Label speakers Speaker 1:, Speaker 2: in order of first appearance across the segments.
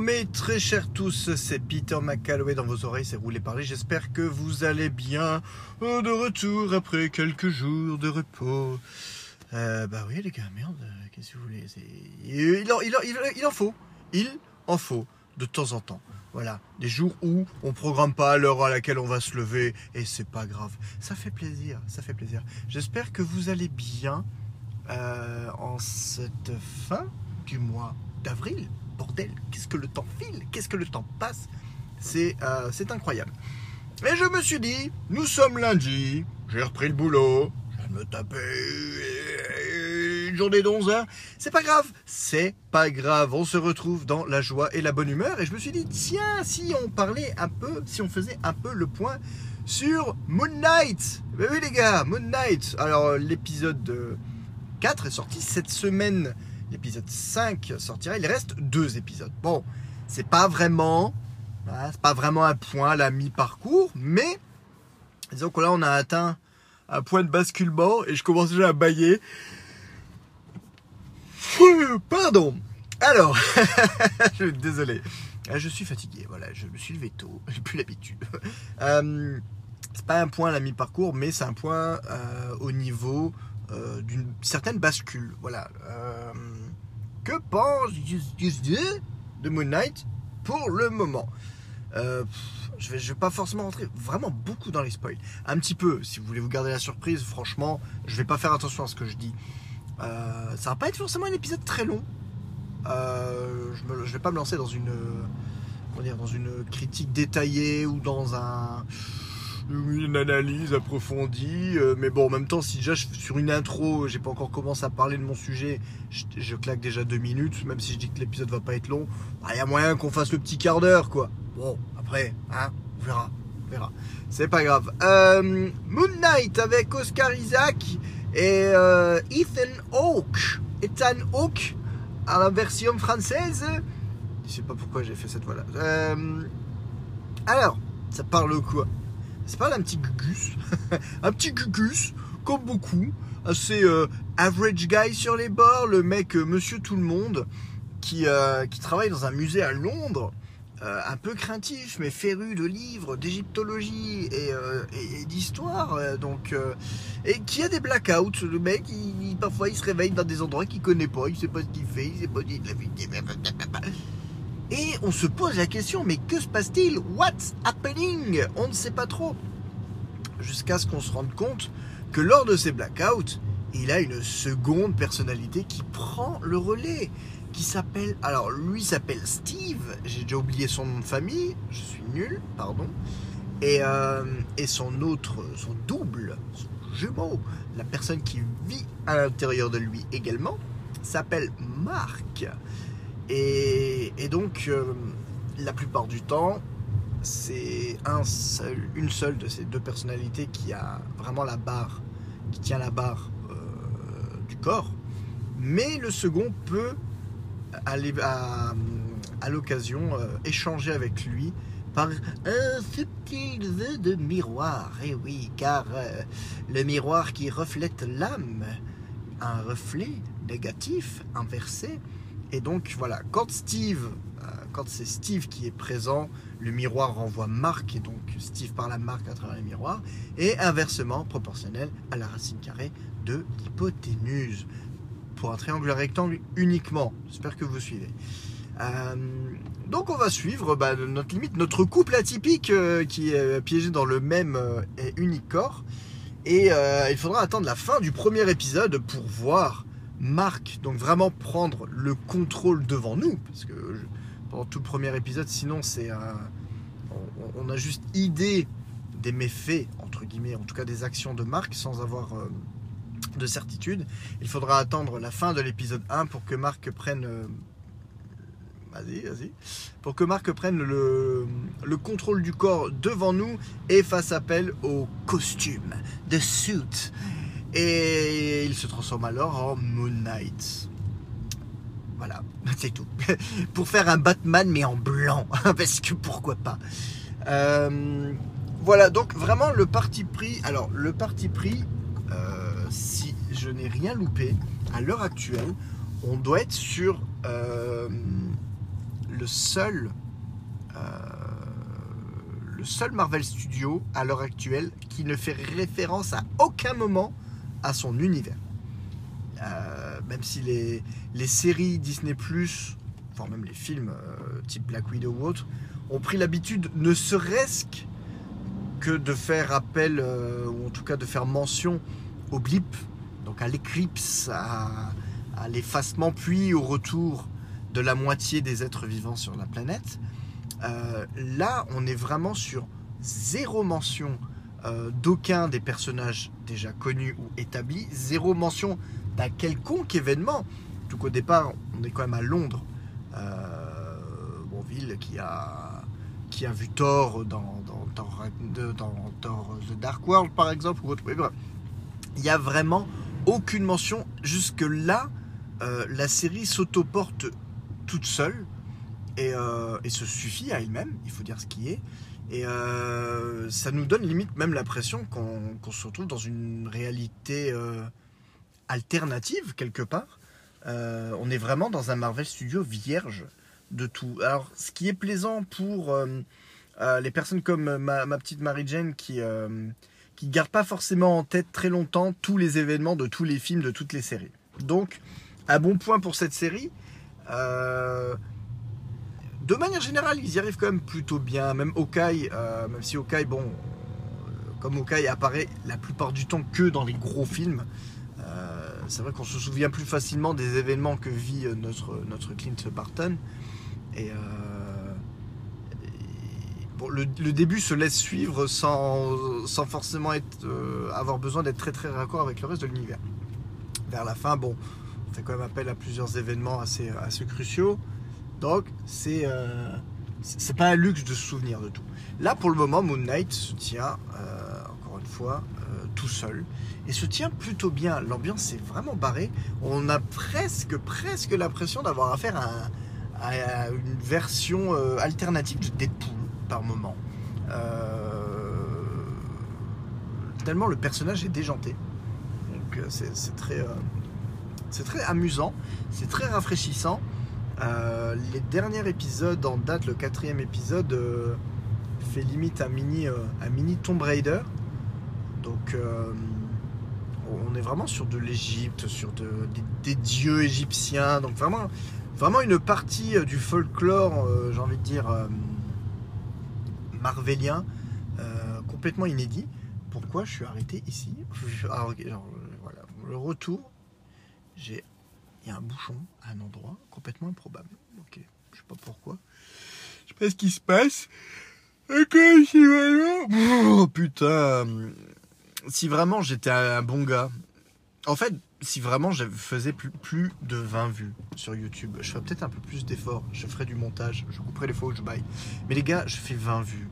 Speaker 1: Mes très chers tous, c'est Peter McCalloway dans vos oreilles, c'est Roulé Parler. J'espère que vous allez bien. Euh, De retour après quelques jours de repos. Euh, bah oui les gars, merde, euh, qu'est-ce que vous voulez il en, faut, il en faut de temps en temps. Voilà, des jours où on programme pas l'heure à laquelle on va se lever et c'est pas grave. Ça fait plaisir, ça fait plaisir. J'espère que vous allez bien en cette fin du mois d'avril. Bordel, qu'est-ce que le temps file Qu'est-ce que le temps passe C'est euh, c'est incroyable. Et je me suis dit, nous sommes lundi, j'ai repris le boulot, je viens de me taper une journée d'11 heures. C'est pas grave, c'est pas grave, on se retrouve dans la joie et la bonne humeur. Et je me suis dit, tiens, si on parlait un peu, si on faisait un peu le point sur Moon Knight. Ben oui les gars, Moon Knight. Alors l'épisode euh, 4 est sorti cette semaine. L'épisode 5 sortira. Il reste deux épisodes. Bon, c'est pas vraiment, c'est pas vraiment un point la mi-parcours, mais disons que là on a atteint un point de basculement et je commence déjà à bailler. Pardon. Alors, je désolé. Euh, Je suis fatigué. Voilà, je me suis levé tôt. J'ai plus l'habitude. Euh, c'est pas un point la mi-parcours, mais c'est un point euh, au niveau d'une certaine bascule. Voilà. Que pense de Moon Knight pour le moment Euh, Je vais, vais pas forcément rentrer vraiment beaucoup dans les spoils. Un petit peu, si vous voulez vous garder la surprise, franchement, je vais pas faire attention à ce que je dis. Euh, ça va pas être forcément un épisode très long. Euh, je, je vais pas me lancer dans une, comment dire, dans une critique détaillée ou dans un, une analyse approfondie. euh, mais bon, en même temps, si déjà sur une intro, j'ai pas encore commencé à parler de mon sujet, je, claque déjà deux minutes. Même si je dis que l'épisode va pas être long, il y a moyen qu'on fasse le petit quart d'heure, quoi. Bon, après, hein, on verra, on verra. C'est pas grave. Euh, Moon Knight avec Oscar Isaac et euh, Ethan Hawke. Ethan Hawke à la version française. Je sais pas pourquoi j'ai fait cette voix-là. Alors, ça parle quoi? Ça parle d'un petit gugus. un petit gugus, comme beaucoup. Assez euh, average guy sur les bords. Le mec, euh, monsieur tout le monde, qui, euh, qui travaille dans un musée à Londres. un peu craintif, mais féru de livres, d'égyptologie et, d'histoire. donc, et qui a des blackouts. Le mec, il, parfois, il se réveille dans des endroits qu'il connaît pas. Il sait pas ce qu'il fait. Il sait pas dit de la vie. Et on se pose la question, mais que se passe-t-il? What's happening? On ne sait pas trop. Jusqu'à ce qu'on se rende compte que lors de ces blackouts, il a une seconde personnalité qui prend le relais, qui s'appelle... Alors, lui s'appelle Steve, j'ai déjà oublié son nom de famille, je suis nul, pardon. Et, euh, et son autre, son double, son jumeau, la personne qui vit à l'intérieur de lui également, s'appelle Marc. Et, donc, euh, la plupart du temps, c'est une seule de ces deux personnalités qui a vraiment la barre, qui tient la barre euh, du corps. Mais le second peut, aller à, l'occasion, euh, échanger avec lui par un subtil jeu de miroir. Et oui, car le miroir qui reflète l'âme, un reflet négatif, inversé. Et donc voilà, quand Steve, euh, quand c'est Steve qui est présent, le miroir renvoie Marc et donc Steve par la marque à travers le miroir, et inversement proportionnel à la racine carrée de l'hypoténuse. Pour un triangle rectangle uniquement. J'espère que vous suivez. Euh, donc on va suivre bah, notre limite, notre couple atypique euh, qui est piégé dans le même et unique corps. Et il faudra attendre la fin du premier épisode pour voir Marc donc vraiment prendre le contrôle devant nous. Parce que pendant tout le premier épisode, sinon c'est un- on, a juste idée des méfaits, entre guillemets, en tout cas des actions de Marc sans avoir euh, de certitude. Il faudra attendre la fin de l'épisode 1 pour que Marc prenne... euh, Vas-y, vas-y. Pour que Marc prenne le, le contrôle du corps devant nous et fasse appel au costume, de suit. Et il se transforme alors en Moon Knight. Voilà, c'est tout. Pour faire un Batman mais en blanc, parce que pourquoi pas. Euh, voilà, donc vraiment le parti pris. Alors, le parti pris, euh, si je n'ai rien loupé, à l'heure actuelle, on doit être sur euh, le seul, le seul Marvel Studio à l'heure actuelle qui ne fait référence à aucun moment à son univers. Euh, même si les, les séries Disney ⁇ enfin même les films euh, type Black Widow ou autres, ont pris l'habitude, ne serait-ce que de faire appel, euh, ou en tout cas de faire mention au blip, donc à l'éclipse, à, à l'effacement, puis au retour de la moitié des êtres vivants sur la planète. Là, on est vraiment sur zéro mention euh, d'aucun des personnages déjà connus ou établis, zéro mention d'un quelconque événement. Tout qu'au départ, on est quand même à Londres, euh, ville qui a, qui a vu Thor dans, dans, dans, Thor The Dark World par exemple, il n'y a vraiment aucune mention. Jusque-là, euh, la série s'autoporte toute seule et, euh, et, se suffit à elle-même, il faut dire ce qui est. Et euh, ça nous donne limite même l'impression qu'on qu se retrouve dans une réalité euh, alternative quelque part. Euh, on est vraiment dans un Marvel Studio vierge de tout. Alors, ce qui est plaisant pour les personnes comme ma, ma petite Mary Jane qui qui gardent pas forcément en tête très longtemps tous les événements de tous les films, de toutes les séries. Donc, un bon point pour cette série. Euh, de manière générale, ils y arrivent quand même plutôt bien. Même Okai, euh, même si Okai, bon, comme Okai apparaît la plupart du temps que dans les gros films, euh, c'est vrai qu'on se souvient plus facilement des événements que vit notre, Clint Barton. Et, euh, le, début se laisse suivre sans, sans forcément euh, avoir besoin d'être très très raccord avec le reste de l'univers. Vers la fin, bon, on fait quand même appel à plusieurs événements assez cruciaux. Donc, c'est euh, c'est pas un luxe de se souvenir de tout. Là, pour le moment, Moon Knight se tient, euh, encore une fois, euh, tout seul. Et se tient plutôt bien. L'ambiance est vraiment barrée. On a presque, presque l'impression d'avoir affaire à, une version alternative de Deadpool par moment. Tellement le personnage est déjanté. Donc, c'est très, c'est très amusant. C'est très rafraîchissant. Euh, les derniers épisodes en date, le quatrième épisode, euh, fait limite un mini, euh, un mini Tomb Raider. Donc on est vraiment sur de l'Égypte, sur de, des, dieux égyptiens. Donc vraiment, vraiment une partie du folklore, j'ai envie de dire, marvelien, complètement inédit. Pourquoi je suis arrêté ici? Alors, voilà, Le retour, j'ai il y a un bouchon à un endroit complètement improbable. Ok, je sais pas pourquoi. Je sais pas ce qui se passe. Ok, si vraiment. Oh putain. Si vraiment j'étais un bon gars. En fait, si vraiment je faisais plus, plus de 20 vues sur YouTube, je ferais peut-être un peu plus d'efforts. Je ferais du montage, je couperais les fois où je baille. Mais les gars, je fais 20 vues.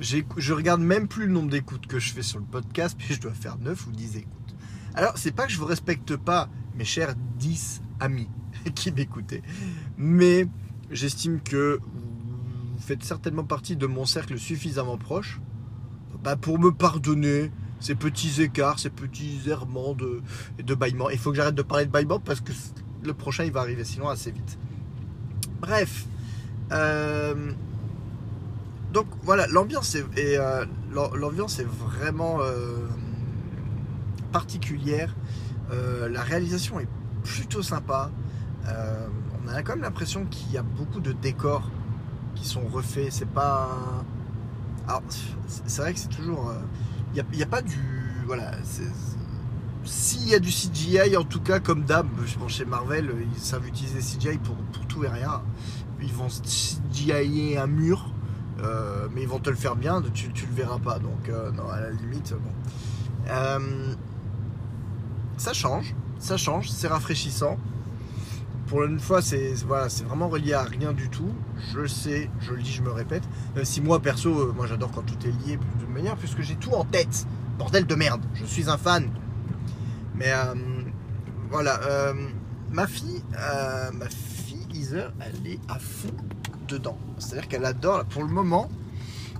Speaker 1: Je regarde même plus le nombre d'écoutes que je fais sur le podcast, puis je dois faire 9 ou 10 écoutes. Alors, c'est pas que je vous respecte pas, mes chers 10 amis qui m'écoutaient. Mais j'estime que vous faites certainement partie de mon cercle suffisamment proche bah, pour me pardonner ces petits écarts, ces petits errements de, de bâillement. Il faut que j'arrête de parler de bâillement parce que le prochain il va arriver sinon assez vite. Bref. Euh, donc voilà, l'ambiance est, est euh, vraiment euh, particulière. La réalisation est plutôt sympa. Euh, on a quand même l'impression qu'il y a beaucoup de décors qui sont refaits. C'est pas. Alors, c'est vrai que c'est toujours. Il n'y a, pas du. Voilà. S'il y a du CGI, en tout cas, comme d'hab, bon, chez Marvel, ils savent utiliser CGI pour, pour tout et rien. Ils vont CGI un mur, euh, mais ils vont te le faire bien, tu, tu le verras pas. Donc, euh, non, à la limite, bon. Euh, ça change ça change, c'est rafraîchissant. Pour une fois, c'est voilà, vraiment relié à rien du tout. Je sais, je le dis, je me répète. Même si moi, perso, euh, moi j'adore quand tout est lié de manière, puisque j'ai tout en tête. Bordel de merde, je suis un fan. Mais euh, voilà, euh, ma fille, euh, ma fille Heather, elle est à fond dedans. C'est-à-dire qu'elle adore, pour le moment,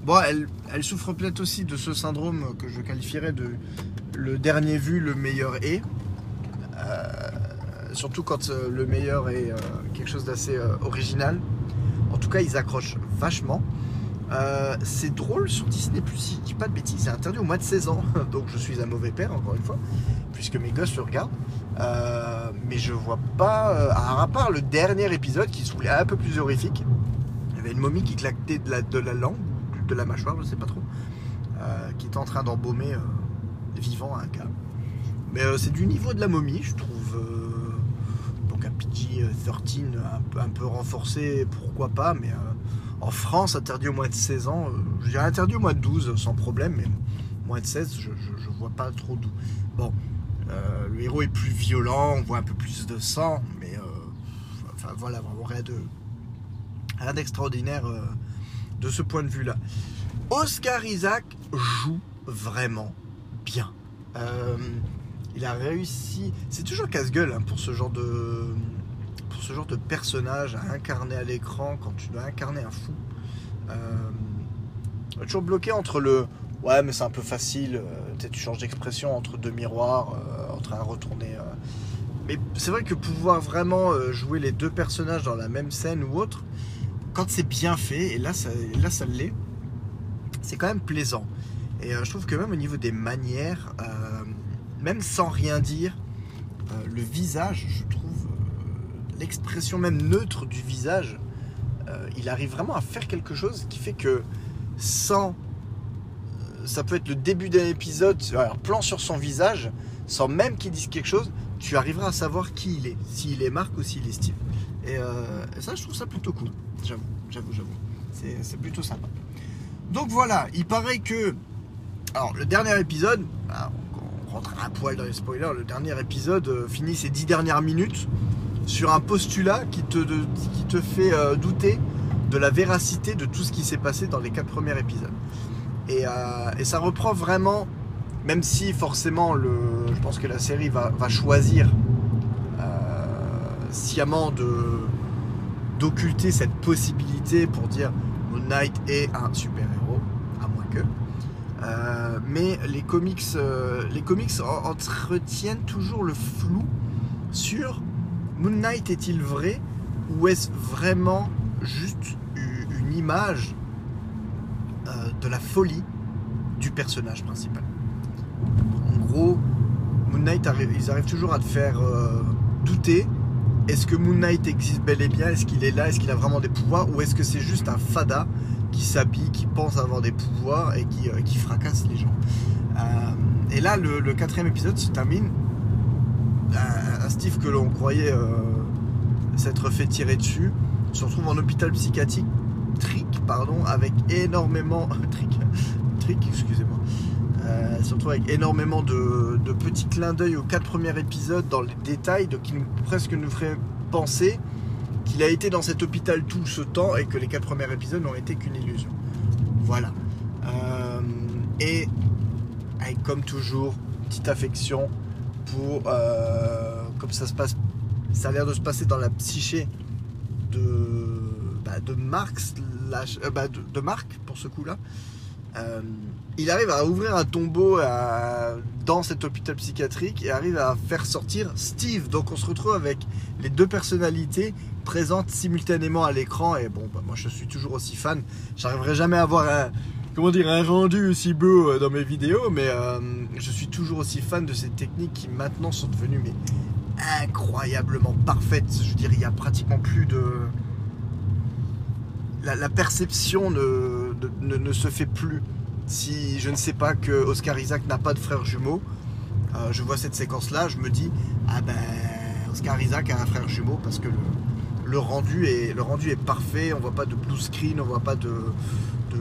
Speaker 1: bon, elle, elle souffre peut-être aussi de ce syndrome que je qualifierais de le dernier vu, le meilleur est. Euh, surtout quand euh, le meilleur est euh, quelque chose d'assez original. En tout cas, ils accrochent vachement. Euh, c'est drôle sur Disney Plus, si je dis pas de bêtises, c'est interdit au moins de 16 ans, donc je suis un mauvais père encore une fois, puisque mes gosses le regardent. Euh, mais je vois pas, euh, à part le dernier épisode qui se voulait un peu plus horrifique, il y avait une momie qui claquait de la, de la langue, de la mâchoire, je sais pas trop, qui était en train d'embaumer vivant un gars. Mais c'est du niveau de la momie, je trouve. Un PG-13 un peu, renforcé, pourquoi pas, mais en France, interdit au moins de 16 ans, euh, je dirais interdit au moins de 12 sans problème, mais moins de 16, je, vois pas trop d'où. Bon, euh, le héros est plus violent, on voit un peu plus de sang, mais euh, enfin voilà, vraiment rien de rien d'extraordinaire de ce point de vue-là. Oscar Isaac joue vraiment bien. il a réussi. C'est toujours casse-gueule hein, pour ce genre de ce genre de personnage à incarner à l'écran quand tu dois incarner un fou. Euh, toujours bloqué entre le ouais mais c'est un peu facile, euh, tu changes d'expression entre deux miroirs, euh, en train de retourner. Euh. Mais c'est vrai que pouvoir vraiment jouer les deux personnages dans la même scène ou autre, quand c'est bien fait, et là ça, là, ça l'est, c'est quand même plaisant. Et je trouve que même au niveau des manières, même sans rien dire, le visage, je trouve l'expression même neutre du visage, euh, il arrive vraiment à faire quelque chose qui fait que sans. Euh, ça peut être le début d'un épisode, plan sur son visage, sans même qu'il dise quelque chose, tu arriveras à savoir qui il est, s'il est Marc ou s'il est Steve. Et, euh, ça, je trouve ça plutôt cool. J'avoue, j'avoue, j'avoue. C'est plutôt sympa. Donc voilà, il paraît que. Alors, le dernier épisode, bah, on rentre un poil dans les spoilers, le dernier épisode finit ses dix dernières minutes sur un postulat qui te, fait euh, douter de la véracité de tout ce qui s'est passé dans les quatre premiers épisodes. Et, euh, ça reprend vraiment, même si forcément je pense que la série va, choisir euh, sciemment d'occulter cette possibilité pour dire Moon Knight est un super-héros, à moins que. mais les comics, les comics entretiennent toujours le flou sur Moon Knight est-il vrai ou est-ce vraiment juste une image euh, de la folie du personnage principal? En gros, Moon Knight ils arrivent toujours à te faire euh, douter. Est-ce que Moon Knight existe bel et bien? Est-ce qu'il est là? Est-ce qu'il a vraiment des pouvoirs? Ou est-ce que c'est juste un fada qui s'habille, qui pense avoir des pouvoirs et qui, euh, fracasse les gens? Et là, le, quatrième épisode se termine Que l'on croyait euh, s'être fait tirer dessus se retrouve en hôpital psychiatrique trick, pardon, avec énormément trick, trick excusez-moi euh, se retrouve avec énormément de, petits clins d'œil aux quatre premiers épisodes dans les détails de, qui nous, presque nous ferait penser qu'il a été dans cet hôpital tout ce temps et que les quatre premiers épisodes n'ont été qu'une illusion. Voilà. Euh, et avec comme toujours, petite affection pour comme ça se passe ça a l'air de se passer dans la psyché de bah, de Marx euh, bah, de, Marc pour ce coup là euh, il arrive à ouvrir un tombeau dans cet hôpital psychiatrique et arrive à faire sortir Steve. Donc on se retrouve avec les deux personnalités présentes simultanément à l'écran. Et bon bah, moi je suis toujours aussi fan. J'arriverai jamais à avoir un comment dire, un rendu aussi beau euh, dans mes vidéos, mais je suis toujours aussi fan de ces techniques qui maintenant sont devenues incroyablement parfaites. Je veux dire, il n'y a pratiquement plus de. La, perception ne, ne, se fait plus. Si je ne sais pas que Oscar Isaac n'a pas de frère jumeau, euh, je vois cette séquence-là, je me dis, ah ben, Oscar Isaac a un frère jumeau parce que le, rendu, est, le rendu est parfait, on voit pas de blue screen, on voit pas de, de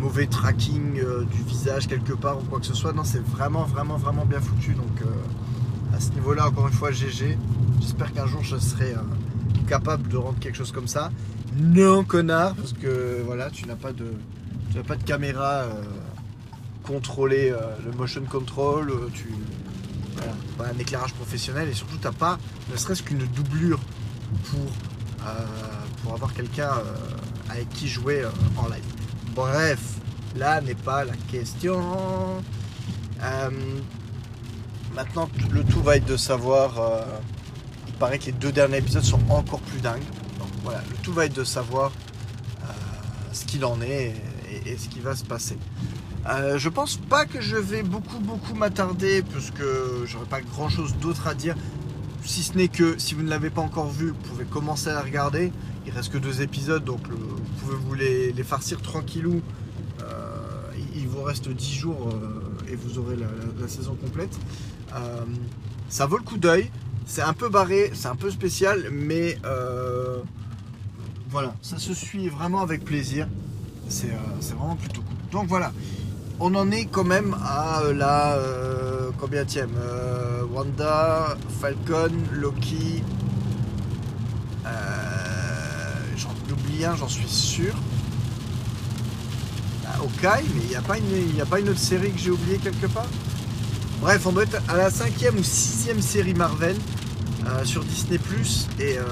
Speaker 1: mauvais tracking euh, du visage quelque part ou quoi que ce soit. Non, c'est vraiment, vraiment, vraiment bien foutu. Donc, euh, à ce niveau-là, encore une fois, GG. J'espère qu'un jour je serai euh, capable de rendre quelque chose comme ça. Non, connard, parce que voilà, tu n'as pas de, tu n'as pas de caméra contrôler le motion control. tu pas un éclairage professionnel et surtout, tu n'as pas ne serait-ce qu'une doublure pour, pour avoir quelqu'un avec qui jouer en live. Bref, là n'est pas la question. Euh, maintenant, le tout va être de savoir. Euh, il paraît que les deux derniers épisodes sont encore plus dingues. Donc voilà, le tout va être de savoir ce qu'il en est et, ce qui va se passer. je pense pas que je vais beaucoup beaucoup m'attarder parce que j'aurais pas grand chose d'autre à dire si ce n'est que si vous ne l'avez pas encore vu, vous pouvez commencer à la regarder. Il reste que deux épisodes, donc vous pouvez vous les, farcir tranquillou. Euh, il vous reste 10 jours euh, vous aurez la, saison complète. Euh, ça vaut le coup d'œil. C'est un peu barré, c'est un peu spécial, mais voilà, ça se suit vraiment avec plaisir. C'est vraiment plutôt cool. Donc voilà, on en est quand même à la combien tième Wanda, Falcon, Loki. Euh, j'en oublie un, j'en suis sûr. Ah, Okai, mais il n'y a, pas une, a pas une autre série que j'ai oublié quelque part? Bref, on doit être à la cinquième ou sixième série Marvel euh, sur Disney Plus et, euh,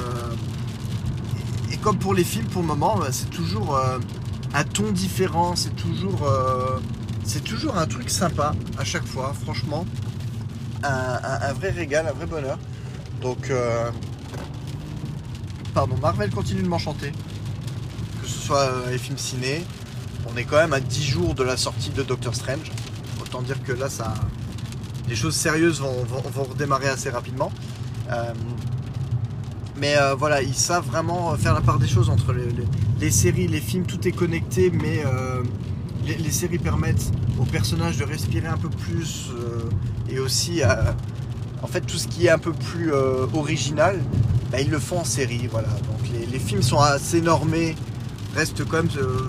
Speaker 1: et, comme pour les films pour le moment, bah, c'est toujours un ton différent, c'est toujours c'est toujours un truc sympa à chaque fois, franchement un, vrai régal, un vrai bonheur. Donc, euh, pardon, Marvel continue de m'enchanter. Que ce soit euh, les films ciné, on est quand même à 10 jours de la sortie de Doctor Strange. Autant dire que là, ça, les choses sérieuses vont, redémarrer assez rapidement. Euh, mais voilà, ils savent vraiment faire la part des choses entre les, séries, les films, tout est connecté, mais les, séries permettent aux personnages de respirer un peu plus et aussi en fait tout ce qui est un peu plus euh, original bah, ils le font en série donc les, films sont assez normés restent quand même euh,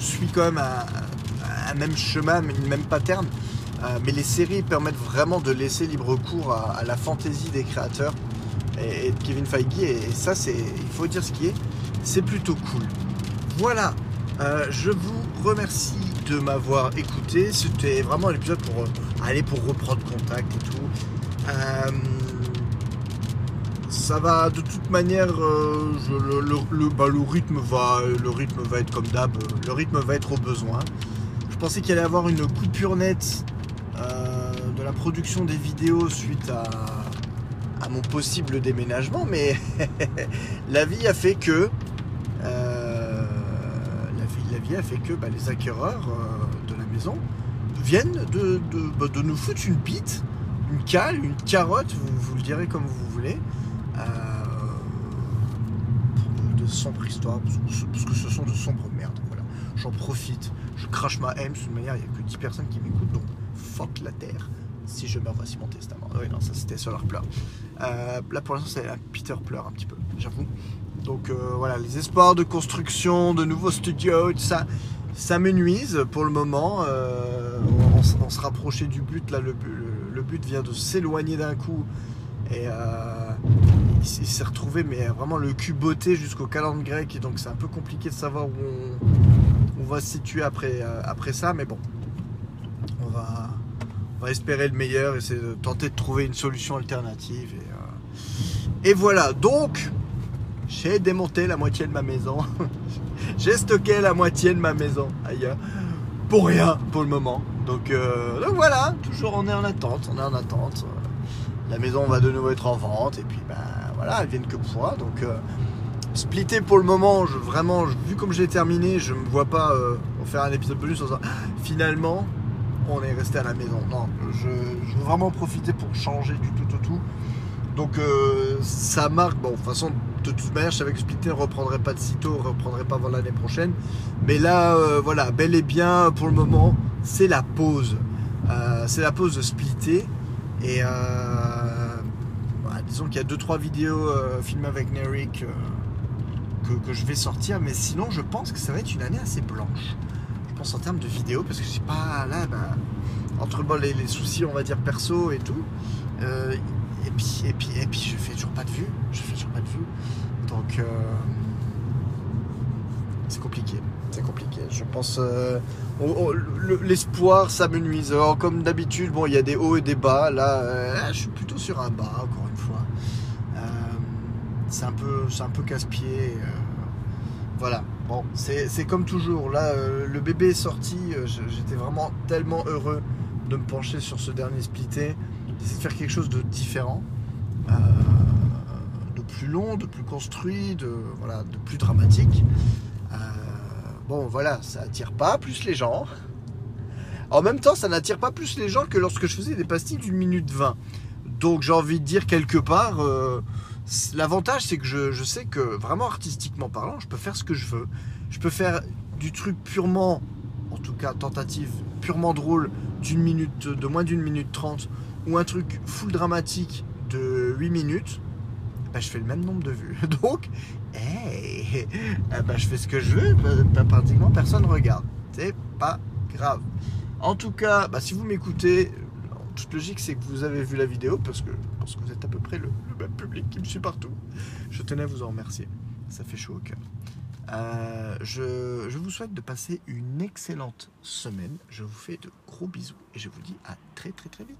Speaker 1: suit quand même un, même chemin une même pattern euh, mais les séries permettent vraiment de laisser libre cours à, la fantaisie des créateurs et, de Kevin Feige et, ça c'est il faut dire ce qui est c'est plutôt cool voilà je vous remercie de m'avoir écouté. C'était vraiment un épisode pour euh, aller pour reprendre contact et tout. Euh, ça va de toute manière, euh, le, bah, le, rythme va, le rythme va être comme d'hab, le rythme va être au besoin. Je pensais qu'il allait y avoir une coupure nette de la production des vidéos suite à, mon possible déménagement, mais la vie a fait que a fait que bah, les acquéreurs euh, de la maison viennent de, bah, de, nous foutre une bite, une cale, une carotte, vous, le direz comme vous voulez, euh, de sombre histoire, parce que, ce sont de sombres merdes. Voilà. J'en profite, je crache ma haine, de toute manière, il n'y a que 10 personnes qui m'écoutent, donc fuck la terre. Si je meurs, voici mon testament. Oui, non, ça c'était Solar Pleure. Euh, là pour l'instant, c'est Peter pleure un petit peu, j'avoue. Donc euh, voilà, les espoirs de construction, de nouveaux studios, ça, ça me nuise pour le moment. Euh, on, se rapprochait du but, là le, but vient de s'éloigner d'un coup. Et euh, il, s'est retrouvé, mais vraiment le cul botté jusqu'au calendrier grec. Et donc c'est un peu compliqué de savoir où on, va se situer après, après ça. Mais bon, on va, espérer le meilleur, essayer de tenter de trouver une solution alternative. Et, et voilà, donc j'ai démonté la moitié de ma maison. J'ai stocké la moitié de ma maison ailleurs. Pour rien pour le moment. Donc, euh, voilà, toujours on est en attente. On est en attente. La maison va de nouveau être en vente. Et puis ben voilà, elles viennent que pour. Donc euh, splitter pour le moment, je, vraiment, vu comme j'ai terminé, je ne me vois pas euh, faire un épisode bonus en disant finalement on est resté à la maison. Non, je, je veux vraiment profiter pour changer du tout au tout. Donc euh, ça marque, bon, de toute façon, de toute manière, je savais que Splitter ne reprendrait pas de sitôt, ne reprendrait pas avant l'année prochaine. Mais là, euh, voilà, bel et bien, pour le moment, c'est la pause. Euh, c'est la pause de Splitter. Et disons qu'il y a 2-3 vidéos filmées avec Nerik que, je vais sortir. Mais sinon, je pense que ça va être une année assez blanche. Je pense en termes de vidéos, parce que je sais pas là, bah, entre les, les, soucis, on va dire, perso et tout et puis, et puis, et puis, je fais toujours pas de vue. Je fais toujours pas de vue. Donc, euh, c'est compliqué. C'est compliqué. Je pense. Euh, l'espoir, ça me nuise. comme d'habitude, bon, il y a des hauts et des bas. Là, euh, je suis plutôt sur un bas, encore. C'est un peu, casse-pied. voilà. Bon, c'est comme toujours. Là, le bébé est sorti. J'étais vraiment tellement heureux de me pencher sur ce dernier splitté d'essayer de faire quelque chose de différent, euh, de plus long, de plus construit, de, voilà, de plus dramatique. Euh, bon, voilà, ça attire pas plus les gens. En même temps, ça n'attire pas plus les gens que lorsque je faisais des pastilles d'une minute 20. Donc j'ai envie de dire quelque part, euh, l'avantage c'est que je, sais que vraiment artistiquement parlant, je peux faire ce que je veux. Je peux faire du truc purement, en tout cas tentative, purement drôle d'une minute, de moins d'une minute trente, ou un truc full dramatique de 8 minutes. Bah, je fais le même nombre de vues. Donc, hey, bah, je fais ce que je veux, pratiquement personne regarde. C'est pas grave. En tout cas, bah, si vous m'écoutez, logique, c'est que vous avez vu la vidéo parce que je que vous êtes à peu près le, même public qui me suit partout. Je tenais à vous en remercier. Ça fait chaud au cœur. Euh, je, vous souhaite de passer une excellente semaine. Je vous fais de gros bisous et je vous dis à très très très vite.